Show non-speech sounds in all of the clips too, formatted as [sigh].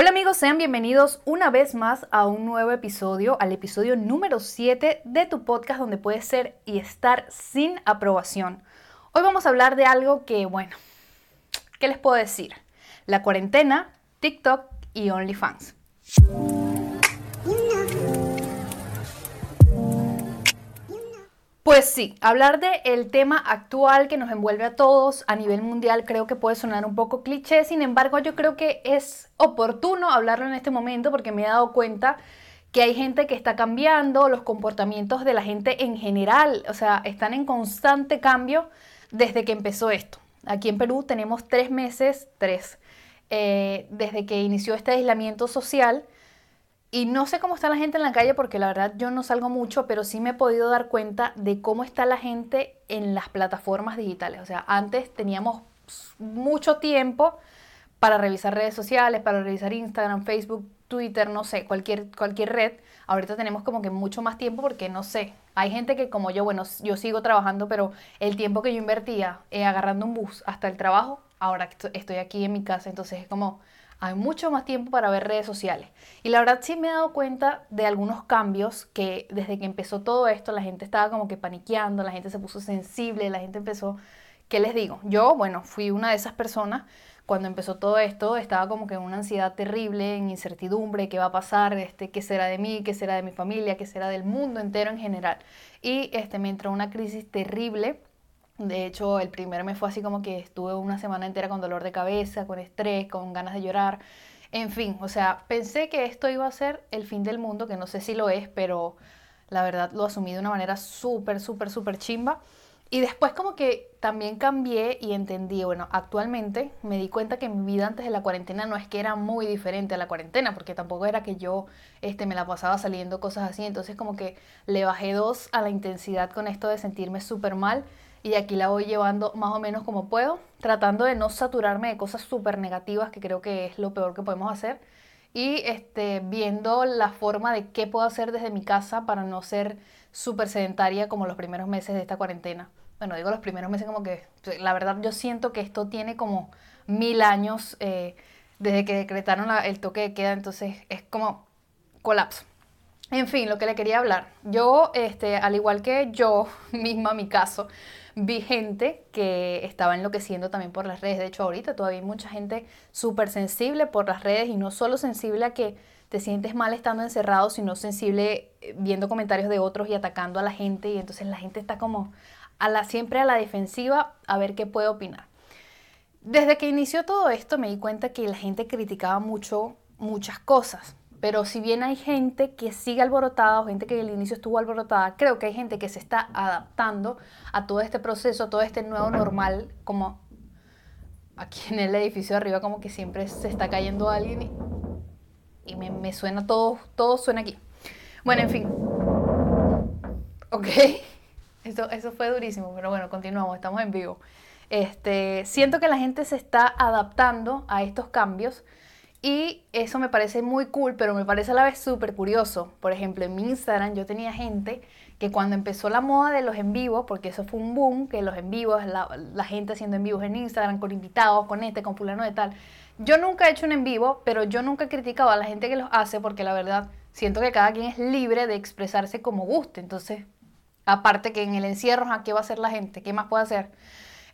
Hola amigos, sean bienvenidos una vez más a un nuevo episodio, al episodio número 7 de tu podcast donde puedes ser y estar sin aprobación. Hoy vamos a hablar de algo que, bueno, ¿qué les puedo decir? La cuarentena, TikTok y OnlyFans. Pues sí, hablar del el tema actual que nos envuelve a todos a nivel mundial creo que puede sonar un poco cliché, sin embargo yo creo que es oportuno hablarlo en este momento porque me he dado cuenta que hay gente que está cambiando, los comportamientos de la gente en general, o sea, están en constante cambio desde que empezó esto. Aquí en Perú tenemos tres meses, tres, eh, desde que inició este aislamiento social y no sé cómo está la gente en la calle porque la verdad yo no salgo mucho, pero sí me he podido dar cuenta de cómo está la gente en las plataformas digitales. O sea, antes teníamos mucho tiempo para revisar redes sociales, para revisar Instagram, Facebook, Twitter, no sé, cualquier, cualquier red. Ahorita tenemos como que mucho más tiempo porque no sé. Hay gente que como yo, bueno, yo sigo trabajando, pero el tiempo que yo invertía eh, agarrando un bus hasta el trabajo, ahora estoy aquí en mi casa, entonces es como hay mucho más tiempo para ver redes sociales. Y la verdad sí me he dado cuenta de algunos cambios que desde que empezó todo esto la gente estaba como que paniqueando, la gente se puso sensible, la gente empezó, ¿qué les digo? Yo, bueno, fui una de esas personas cuando empezó todo esto, estaba como que en una ansiedad terrible, en incertidumbre, qué va a pasar, este, qué será de mí, qué será de mi familia, qué será del mundo entero en general. Y este, me entró una crisis terrible de hecho, el primer mes fue así como que estuve una semana entera con dolor de cabeza, con estrés, con ganas de llorar. En fin, o sea, pensé que esto iba a ser el fin del mundo, que no sé si lo es, pero la verdad lo asumí de una manera súper, súper, súper chimba. Y después como que también cambié y entendí, bueno, actualmente me di cuenta que mi vida antes de la cuarentena no es que era muy diferente a la cuarentena, porque tampoco era que yo este, me la pasaba saliendo cosas así, entonces como que le bajé dos a la intensidad con esto de sentirme súper mal y aquí la voy llevando más o menos como puedo, tratando de no saturarme de cosas súper negativas, que creo que es lo peor que podemos hacer, y este, viendo la forma de qué puedo hacer desde mi casa para no ser súper sedentaria como los primeros meses de esta cuarentena. Bueno, digo los primeros meses como que, la verdad yo siento que esto tiene como mil años eh, desde que decretaron el toque de queda, entonces es como colapso. En fin, lo que le quería hablar. Yo, este, al igual que yo [laughs] misma, mi caso, vi gente que estaba enloqueciendo también por las redes. De hecho, ahorita todavía hay mucha gente súper sensible por las redes y no solo sensible a que te sientes mal estando encerrado, sino sensible eh, viendo comentarios de otros y atacando a la gente. Y entonces la gente está como a la, siempre a la defensiva a ver qué puede opinar. Desde que inició todo esto me di cuenta que la gente criticaba mucho muchas cosas. Pero si bien hay gente que sigue alborotada o gente que al inicio estuvo alborotada, creo que hay gente que se está adaptando a todo este proceso, a todo este nuevo normal, como aquí en el edificio de arriba, como que siempre se está cayendo alguien y, me, suena todo, todo suena aquí. Bueno, en fin. Ok, [laughs] eso, eso fue durísimo, pero bueno, continuamos, estamos en vivo. Este, siento que la gente se está adaptando a estos cambios y eso me parece muy cool, pero me parece a la vez súper curioso. Por ejemplo, en mi Instagram yo tenía gente que cuando empezó la moda de los en vivos, porque eso fue un boom, que los en vivos, la, gente haciendo en vivos en Instagram, con invitados, con este, con fulano de tal. Yo nunca he hecho un en vivo, pero yo nunca he criticado a la gente que los hace, porque la verdad siento que cada quien es libre de expresarse como guste. Entonces, aparte que en el encierro, ¿qué va a hacer la gente? ¿Qué más puede hacer?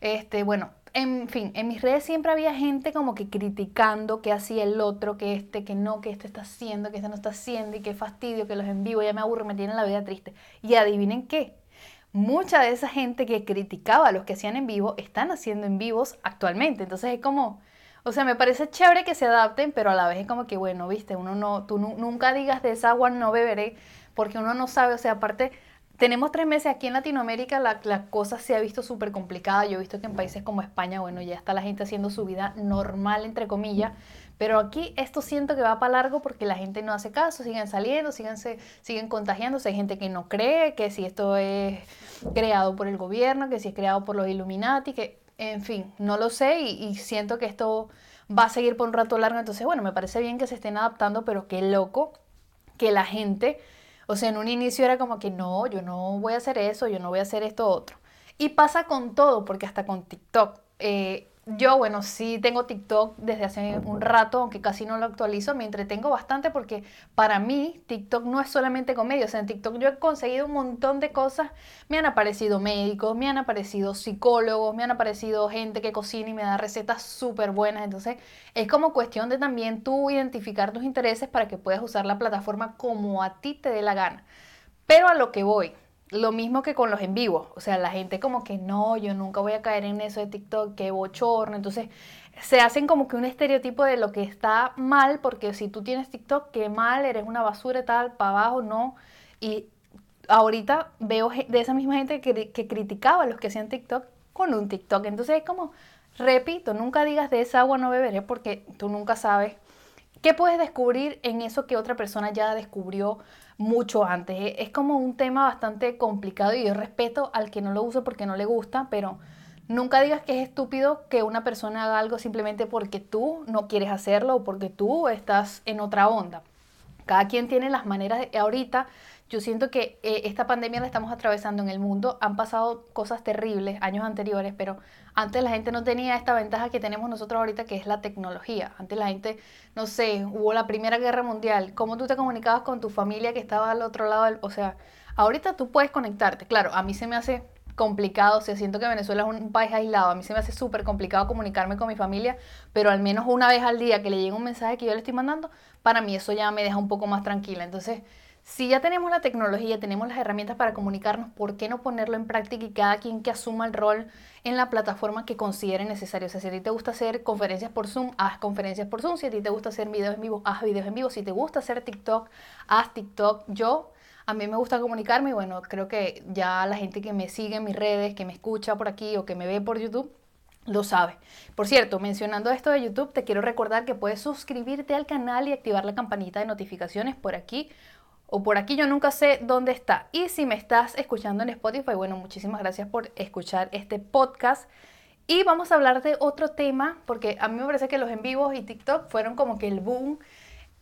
Este, bueno, en fin, en mis redes siempre había gente como que criticando que hacía el otro, que este, que no, que este está haciendo, que este no está haciendo y qué fastidio, que los en vivo ya me aburro, me tienen la vida triste. Y adivinen qué, mucha de esa gente que criticaba a los que hacían en vivo están haciendo en vivos actualmente. Entonces es como, o sea, me parece chévere que se adapten, pero a la vez es como que, bueno, viste, uno no, tú nunca digas de esa agua no beberé, porque uno no sabe, o sea, aparte tenemos tres meses aquí en Latinoamérica, la, cosa se ha visto súper complicada. Yo he visto que en países como España, bueno, ya está la gente haciendo su vida normal, entre comillas. Pero aquí esto siento que va para largo porque la gente no hace caso, siguen saliendo, siguen, siguen contagiándose. Hay gente que no cree que si esto es creado por el gobierno, que si es creado por los Illuminati, que en fin, no lo sé y, y siento que esto va a seguir por un rato largo. Entonces, bueno, me parece bien que se estén adaptando, pero qué loco que la gente o sea, en un inicio era como que no, yo no voy a hacer eso, yo no voy a hacer esto otro. Y pasa con todo, porque hasta con TikTok. Eh, yo, bueno, sí tengo TikTok desde hace un rato, aunque casi no lo actualizo, me entretengo bastante porque para mí TikTok no es solamente comedia, o en TikTok yo he conseguido un montón de cosas, me han aparecido médicos, me han aparecido psicólogos, me han aparecido gente que cocina y me da recetas súper buenas, entonces es como cuestión de también tú identificar tus intereses para que puedas usar la plataforma como a ti te dé la gana. Pero a lo que voy, lo mismo que con los en vivo. O sea, la gente como que no, yo nunca voy a caer en eso de TikTok, que bochorno. Entonces, se hacen como que un estereotipo de lo que está mal, porque si tú tienes TikTok, qué mal, eres una basura tal, para abajo, no. Y ahorita veo de esa misma gente que, que criticaba a los que hacían TikTok con un TikTok. Entonces es como, repito, nunca digas de esa agua no beberé porque tú nunca sabes qué puedes descubrir en eso que otra persona ya descubrió mucho antes. Es como un tema bastante complicado y yo respeto al que no lo usa porque no le gusta, pero nunca digas que es estúpido que una persona haga algo simplemente porque tú no quieres hacerlo o porque tú estás en otra onda. Cada quien tiene las maneras de, ahorita yo siento que eh, esta pandemia la estamos atravesando en el mundo. Han pasado cosas terribles años anteriores, pero antes la gente no tenía esta ventaja que tenemos nosotros ahorita, que es la tecnología. Antes la gente, no sé, hubo la Primera Guerra Mundial. ¿Cómo tú te comunicabas con tu familia que estaba al otro lado? Del, o sea, ahorita tú puedes conectarte. Claro, a mí se me hace complicado, o siento que Venezuela es un país aislado, a mí se me hace súper complicado comunicarme con mi familia, pero al menos una vez al día que le llegue un mensaje que yo le estoy mandando, para mí eso ya me deja un poco más tranquila. Entonces, si ya tenemos la tecnología, tenemos las herramientas para comunicarnos, ¿por qué no ponerlo en práctica y cada quien que asuma el rol en la plataforma que considere necesario? O sea, si a ti te gusta hacer conferencias por Zoom, haz conferencias por Zoom. Si a ti te gusta hacer videos en vivo, haz videos en vivo. Si te gusta hacer TikTok, haz TikTok. Yo, a mí me gusta comunicarme y bueno, creo que ya la gente que me sigue en mis redes, que me escucha por aquí o que me ve por YouTube, lo sabe. Por cierto, mencionando esto de YouTube, te quiero recordar que puedes suscribirte al canal y activar la campanita de notificaciones por aquí o por aquí yo nunca sé dónde está. Y si me estás escuchando en Spotify, bueno, muchísimas gracias por escuchar este podcast. Y vamos a hablar de otro tema, porque a mí me parece que los en vivos y TikTok fueron como que el boom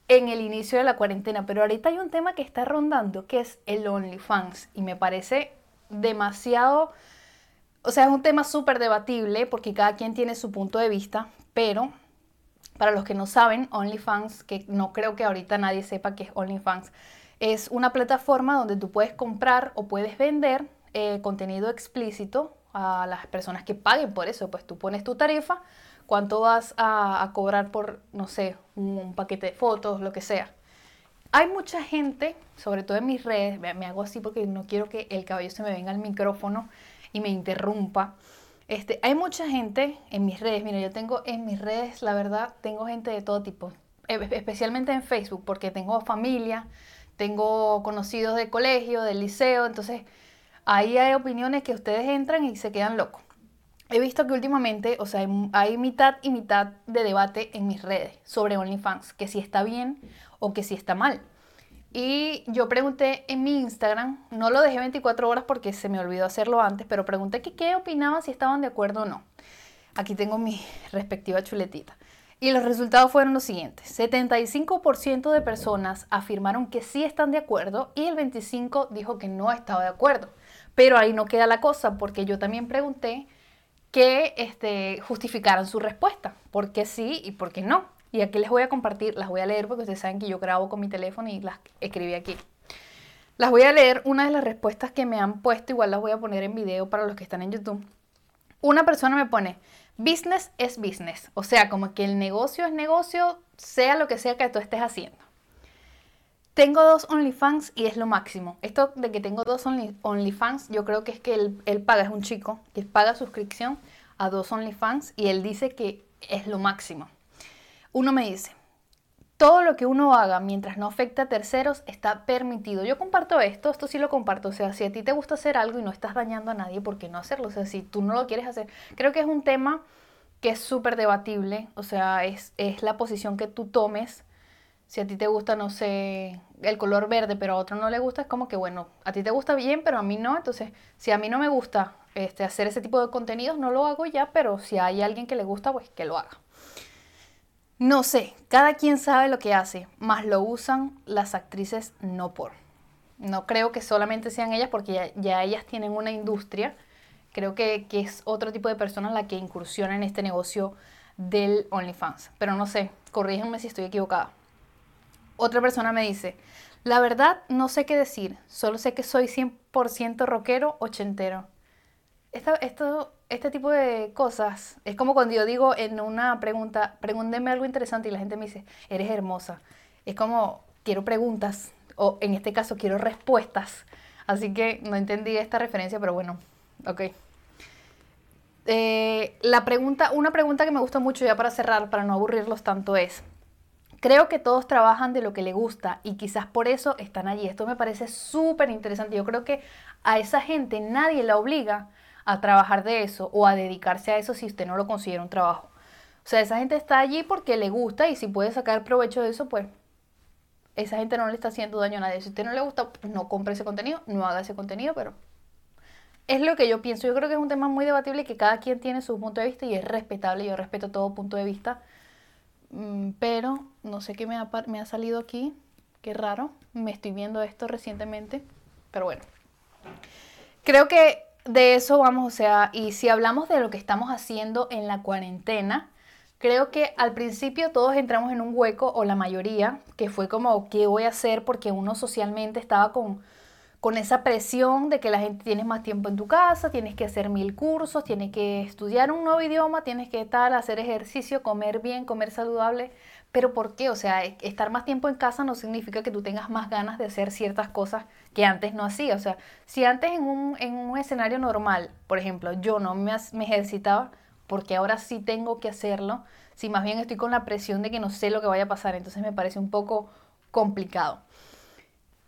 en el inicio de la cuarentena, pero ahorita hay un tema que está rondando, que es el OnlyFans, y me parece demasiado, o sea, es un tema súper debatible, porque cada quien tiene su punto de vista, pero para los que no saben, OnlyFans, que no creo que ahorita nadie sepa qué es OnlyFans, es una plataforma donde tú puedes comprar o puedes vender eh, contenido explícito a las personas que paguen por eso. Pues tú pones tu tarifa, cuánto vas a, cobrar por, no sé, un, paquete de fotos, lo que sea. Hay mucha gente, sobre todo en mis redes, me, hago así porque no quiero que el cabello se me venga al micrófono y me interrumpa. Este, hay mucha gente en mis redes, mira, yo tengo en mis redes, la verdad, tengo gente de todo tipo, e, especialmente en Facebook, porque tengo familia, tengo conocidos de colegio, del liceo, entonces ahí hay opiniones que ustedes entran y se quedan locos. He visto que últimamente, o sea, hay, mitad y mitad de debate en mis redes sobre OnlyFans, que si está bien o que si está mal. Y yo pregunté en mi Instagram, no lo dejé 24 horas porque se me olvidó hacerlo antes, pero pregunté que qué opinaban, si estaban de acuerdo o no. Aquí tengo mi [laughs] respectiva chuletita. Y los resultados fueron los siguientes. 75% de personas afirmaron que sí están de acuerdo y el 25% dijo que no estaba de acuerdo. Pero ahí no queda la cosa porque yo también pregunté que este, justificaran su respuesta, por qué sí y por qué no. Y aquí les voy a compartir, las voy a leer porque ustedes saben que yo grabo con mi teléfono y las escribí aquí. Las voy a leer, una de las respuestas que me han puesto, igual las voy a poner en video para los que están en YouTube. Una persona me pone, Business es business, o sea, como que el negocio es negocio, sea lo que sea que tú estés haciendo. Tengo dos OnlyFans y es lo máximo. Esto de que tengo dos OnlyFans, yo creo que es que él, paga, es un chico, que paga suscripción a dos OnlyFans y él dice que es lo máximo. Uno me dice, todo lo que uno haga mientras no afecte a terceros está permitido. Yo comparto esto, esto sí lo comparto. O sea, si a ti te gusta hacer algo y no estás dañando a nadie, ¿por qué no hacerlo? O sea, si tú no lo quieres hacer. Creo que es un tema que es súper debatible. O sea, es, es la posición que tú tomes. Si a ti te gusta, no sé, el color verde, pero a otro no le gusta, es como que, bueno, a ti te gusta bien, pero a mí no. Entonces, si a mí no me gusta este, hacer ese tipo de contenidos, no lo hago ya, pero si hay alguien que le gusta, pues que lo haga. No sé, cada quien sabe lo que hace, más lo usan las actrices no por. No creo que solamente sean ellas porque ya, ellas tienen una industria Creo que, que es otro tipo de persona la que incursiona en este negocio del OnlyFans. Pero no sé, corríjanme si estoy equivocada. Otra persona me dice, la verdad no sé qué decir, solo sé que soy 100% rockero ochentero. Esto, este tipo de cosas es como cuando yo digo en una pregunta, pregúntenme algo interesante y la gente me dice, eres hermosa. Es como, quiero preguntas, o en este caso quiero respuestas. Así que no entendí esta referencia, pero bueno, ok. Eh, la pregunta, una pregunta que me gusta mucho ya para cerrar, para no aburrirlos tanto es, creo que todos trabajan de lo que les gusta y quizás por eso están allí. Esto me parece súper interesante. Yo creo que a esa gente nadie la obliga a trabajar de eso o a dedicarse a eso si usted no lo considera un trabajo. O sea, esa gente está allí porque le gusta y si puede sacar provecho de eso, pues esa gente no le está haciendo daño a nadie. Si usted no le gusta, pues no compre ese contenido, no haga ese contenido, pero es lo que yo pienso. Yo creo que es un tema muy debatible y que cada quien tiene su punto de vista y es respetable. Yo respeto todo punto de vista. Mm, pero no sé qué me ha, me ha salido aquí. Qué raro. Me estoy viendo esto recientemente. Pero bueno. Creo que de eso vamos, o sea, y si hablamos de lo que estamos haciendo en la cuarentena, creo que al principio todos entramos en un hueco, o la mayoría, que fue como, ¿qué voy a hacer? Porque uno socialmente estaba con con esa presión de que la gente tiene más tiempo en tu casa, tienes que hacer mil cursos, tienes que estudiar un nuevo idioma, tienes que estar, hacer ejercicio, comer bien, comer saludable. Pero ¿por qué? O sea, e, estar más tiempo en casa no significa que tú tengas más ganas de hacer ciertas cosas que antes no hacía. O sea, si antes en un, en un escenario normal, por ejemplo, yo no me, me ejercitaba, porque ahora sí tengo que hacerlo, si más bien estoy con la presión de que no sé lo que vaya a pasar, entonces me parece un poco complicado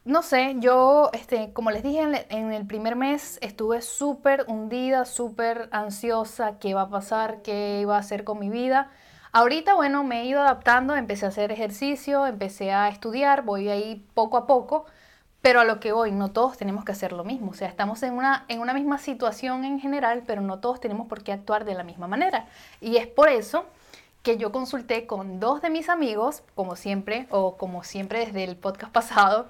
no sé, yo, este, como les dije, en, el primer mes estuve súper hundida, súper ansiosa, qué va a pasar, qué iba a hacer con mi vida. Ahorita, bueno, me he ido adaptando, empecé a hacer ejercicio, empecé a estudiar, voy ahí poco a poco, pero a lo que voy, no todos tenemos que hacer lo mismo. O sea, estamos en una, en una misma situación en general, pero no todos tenemos por qué actuar de la misma manera. Y es por eso que yo consulté con dos de mis amigos, como siempre, o como siempre desde el podcast pasado,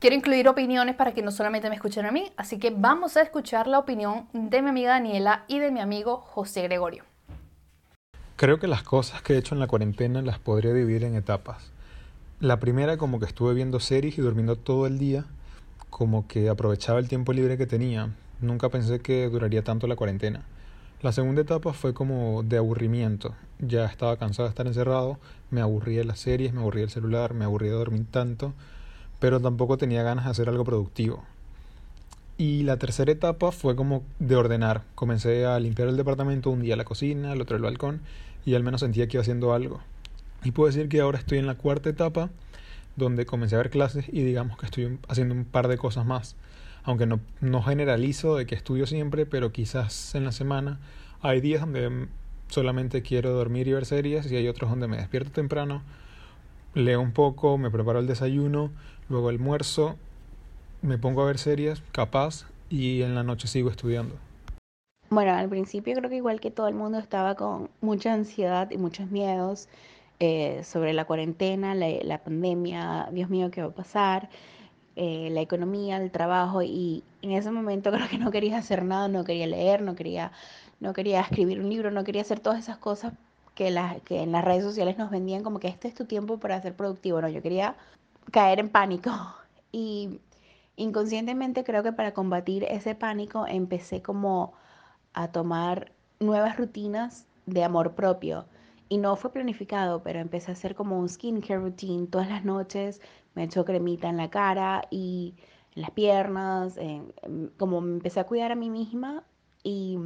Quiero incluir opiniones para que no solamente me escuchen a mí, así que vamos a escuchar la opinión de mi amiga Daniela y de mi amigo José Gregorio. Creo que las cosas que he hecho en la cuarentena las podría dividir en etapas. La primera como que estuve viendo series y durmiendo todo el día, como que aprovechaba el tiempo libre que tenía. Nunca pensé que duraría tanto la cuarentena. La segunda etapa fue como de aburrimiento. Ya estaba cansado de estar encerrado, me aburría las series, me aburría el celular, me aburría de dormir tanto pero tampoco tenía ganas de hacer algo productivo. Y la tercera etapa fue como de ordenar. Comencé a limpiar el departamento, un día la cocina, el otro el balcón, y al menos sentía que iba haciendo algo. Y puedo decir que ahora estoy en la cuarta etapa, donde comencé a ver clases y digamos que estoy haciendo un par de cosas más. Aunque no, no generalizo de que estudio siempre, pero quizás en la semana hay días donde solamente quiero dormir y ver series y hay otros donde me despierto temprano, leo un poco, me preparo el desayuno, luego almuerzo, me pongo a ver series, capaz, y en la noche sigo estudiando. Bueno, al principio creo que igual que todo el mundo estaba con mucha ansiedad y muchos miedos eh, sobre la cuarentena, la, pandemia, Dios mío, ¿qué va a pasar? Eh, la economía, el trabajo y en ese momento creo que no quería hacer nada, no quería leer, no quería, no quería escribir un libro, no quería hacer todas esas cosas que, que en las redes sociales nos vendían como que este es tu tiempo para ser productivo. No, yo quería caer en pánico. [laughs] Y inconscientemente creo que para combatir ese pánico empecé como a tomar nuevas rutinas de amor propio. Y no fue planificado, pero empecé a hacer como un skincare routine todas las noches. Me echo cremita en la cara y en las piernas. como me empecé a cuidar a mí misma y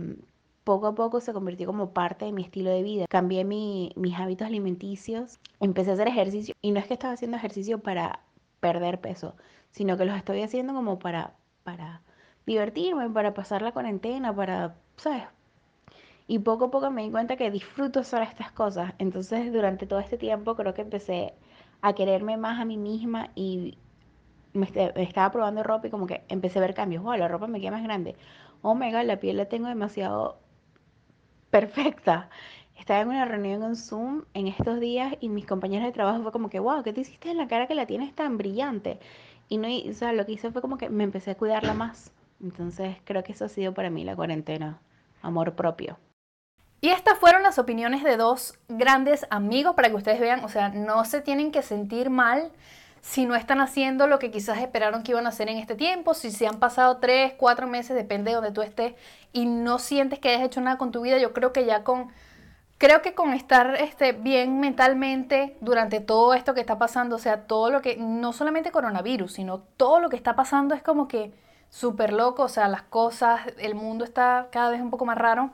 poco a poco se convirtió como parte de mi estilo de vida. Cambié mis hábitos alimenticios, empecé a hacer ejercicio y no es que estaba haciendo ejercicio para perder peso, sino que los estoy haciendo como para, para divertirme, para pasar la cuarentena, para, ¿sabes? Y poco a poco me di cuenta que disfruto hacer estas cosas. Entonces durante todo este tiempo creo que empecé a quererme más a mí misma y me, estaba probando ropa y como que empecé a ver cambios. Wow, la ropa me queda más grande. Oh la piel la tengo demasiado perfecta. Estaba en una reunión en Zoom en estos días y mis compañeros de trabajo fue como que, wow, ¿qué te hiciste en la cara que la tienes tan brillante? Y no, o sea, lo que hice fue como que me empecé a cuidarla más. Entonces creo que eso ha sido para mí la cuarentena, amor propio. Y estas fueron las opiniones de dos grandes amigos para que ustedes vean, o sea, no se tienen que sentir mal si no están haciendo lo que quizás esperaron que iban a hacer en este tiempo, si se han pasado tres, cuatro meses, depende de donde tú estés, y no sientes que hayas hecho nada con tu vida, yo creo que ya con, creo que con estar este, bien mentalmente durante todo esto que está pasando, o sea, todo lo que, no solamente coronavirus, sino todo lo que está pasando es como que súper loco, o sea, las cosas, el mundo está cada vez un poco más raro,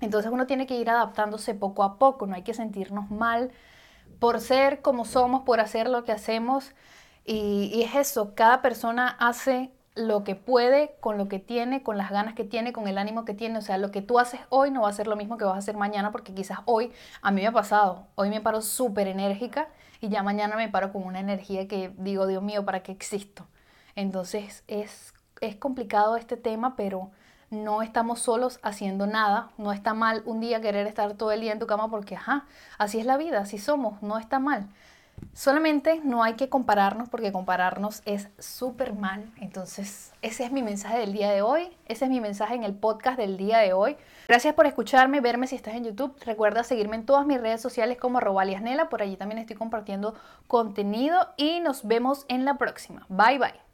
entonces uno tiene que ir adaptándose poco a poco, no hay que sentirnos mal por ser como somos, por hacer lo que hacemos. Y, es eso, cada persona hace lo que puede, con lo que tiene, con las ganas que tiene, con el ánimo que tiene. O sea, lo que tú haces hoy no va a ser lo mismo que vas a hacer mañana, porque quizás hoy, a mí me ha pasado, hoy me paro súper enérgica y ya mañana me paro con una energía que digo, Dios mío, ¿para qué existo? Entonces es, es complicado este tema, pero no estamos solos haciendo nada. No está mal un día querer estar todo el día en tu cama porque, ajá, así es la vida, así somos, no está mal. Solamente no hay que compararnos porque compararnos es súper mal. Entonces, ese es mi mensaje del día de hoy. Ese es mi mensaje en el podcast del día de hoy. Gracias por escucharme, verme si estás en YouTube. Recuerda seguirme en todas mis redes sociales como Robaliasnela. Por allí también estoy compartiendo contenido y nos vemos en la próxima. Bye bye.